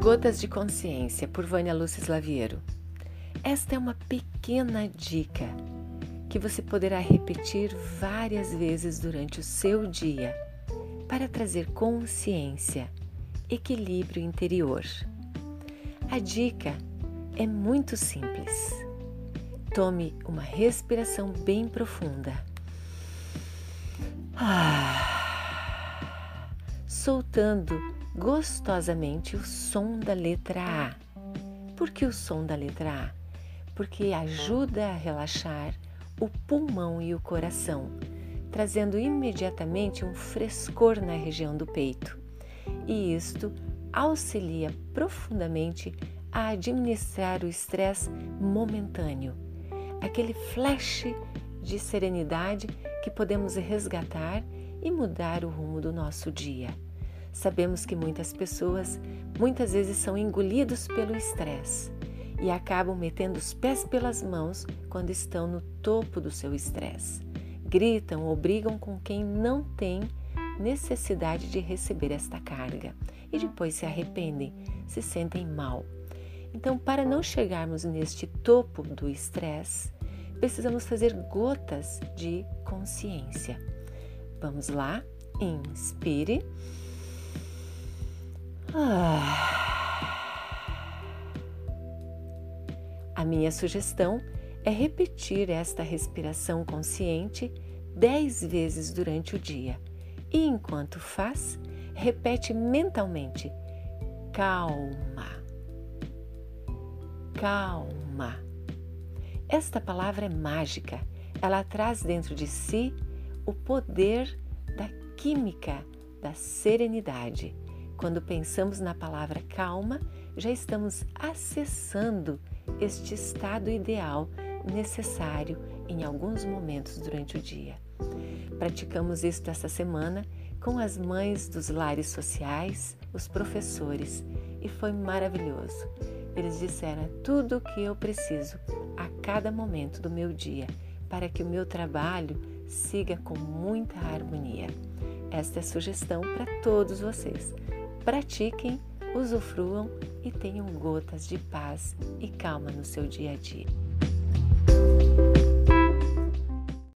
Gotas de Consciência, por Vânia Lúcia Slaviero. Esta é uma pequena dica que você poderá repetir várias vezes durante o seu dia para trazer consciência, equilíbrio interior. A dica é muito simples. Tome uma respiração bem profunda. Ah, soltando gostosamente o som da letra A. Por que o som da letra A? Porque ajuda a relaxar o pulmão e o coração, trazendo imediatamente um frescor na região do peito. E isto auxilia profundamente a administrar o estresse momentâneo, aquele flash de serenidade que podemos resgatar e mudar o rumo do nosso dia. Sabemos que muitas pessoas muitas vezes são engolidos pelo estresse e acabam metendo os pés pelas mãos quando estão no topo do seu estresse. Gritam ou brigam com quem não tem necessidade de receber esta carga e depois se arrependem, se sentem mal. Então, para não chegarmos neste topo do estresse, precisamos fazer gotas de consciência. Vamos lá? Inspire. Ah. A minha sugestão é repetir esta respiração consciente dez vezes durante o dia. E, enquanto faz, repete mentalmente: calma, calma. Esta palavra é mágica, ela traz dentro de si o poder da química da serenidade quando pensamos na palavra calma, já estamos acessando este estado ideal necessário em alguns momentos durante o dia. Praticamos isto esta semana com as mães dos lares sociais, os professores, e foi maravilhoso. Eles disseram é tudo o que eu preciso a cada momento do meu dia para que o meu trabalho siga com muita harmonia. Esta é a sugestão para todos vocês. Pratiquem, usufruam e tenham gotas de paz e calma no seu dia a dia.